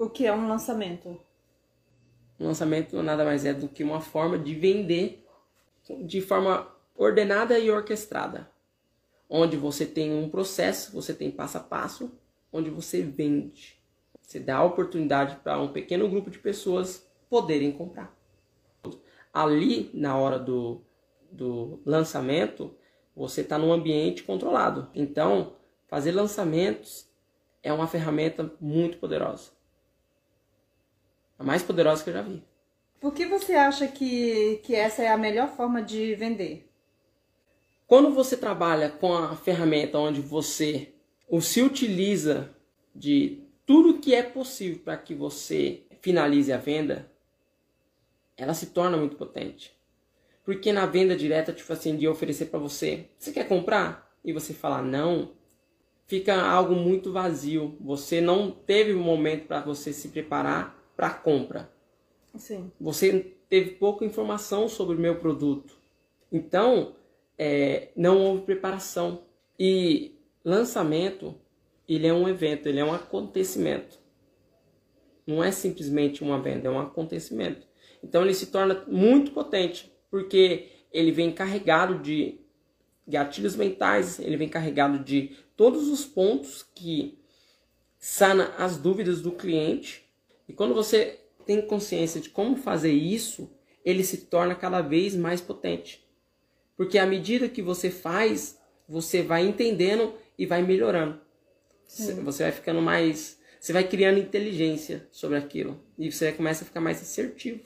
O que é um lançamento? Um lançamento nada mais é do que uma forma de vender de forma ordenada e orquestrada, onde você tem um processo, você tem passo a passo, onde você vende. Você dá a oportunidade para um pequeno grupo de pessoas poderem comprar. Ali, na hora do, do lançamento, você está num ambiente controlado. Então, fazer lançamentos é uma ferramenta muito poderosa. A mais poderosa que eu já vi. Por que você acha que, que essa é a melhor forma de vender? Quando você trabalha com a ferramenta onde você se utiliza de tudo que é possível para que você finalize a venda, ela se torna muito potente. Porque na venda direta, tipo assim, de oferecer para você, você quer comprar? E você falar não, fica algo muito vazio. Você não teve um momento para você se preparar para compra. Sim. Você teve pouca informação sobre o meu produto. Então, é, não houve preparação. E lançamento, ele é um evento, ele é um acontecimento. Não é simplesmente uma venda, é um acontecimento. Então ele se torna muito potente, porque ele vem carregado de gatilhos mentais, ele vem carregado de todos os pontos que sana as dúvidas do cliente. E quando você tem consciência de como fazer isso, ele se torna cada vez mais potente. Porque à medida que você faz, você vai entendendo e vai melhorando. Sim. Você vai ficando mais. Você vai criando inteligência sobre aquilo. E você começa a ficar mais assertivo.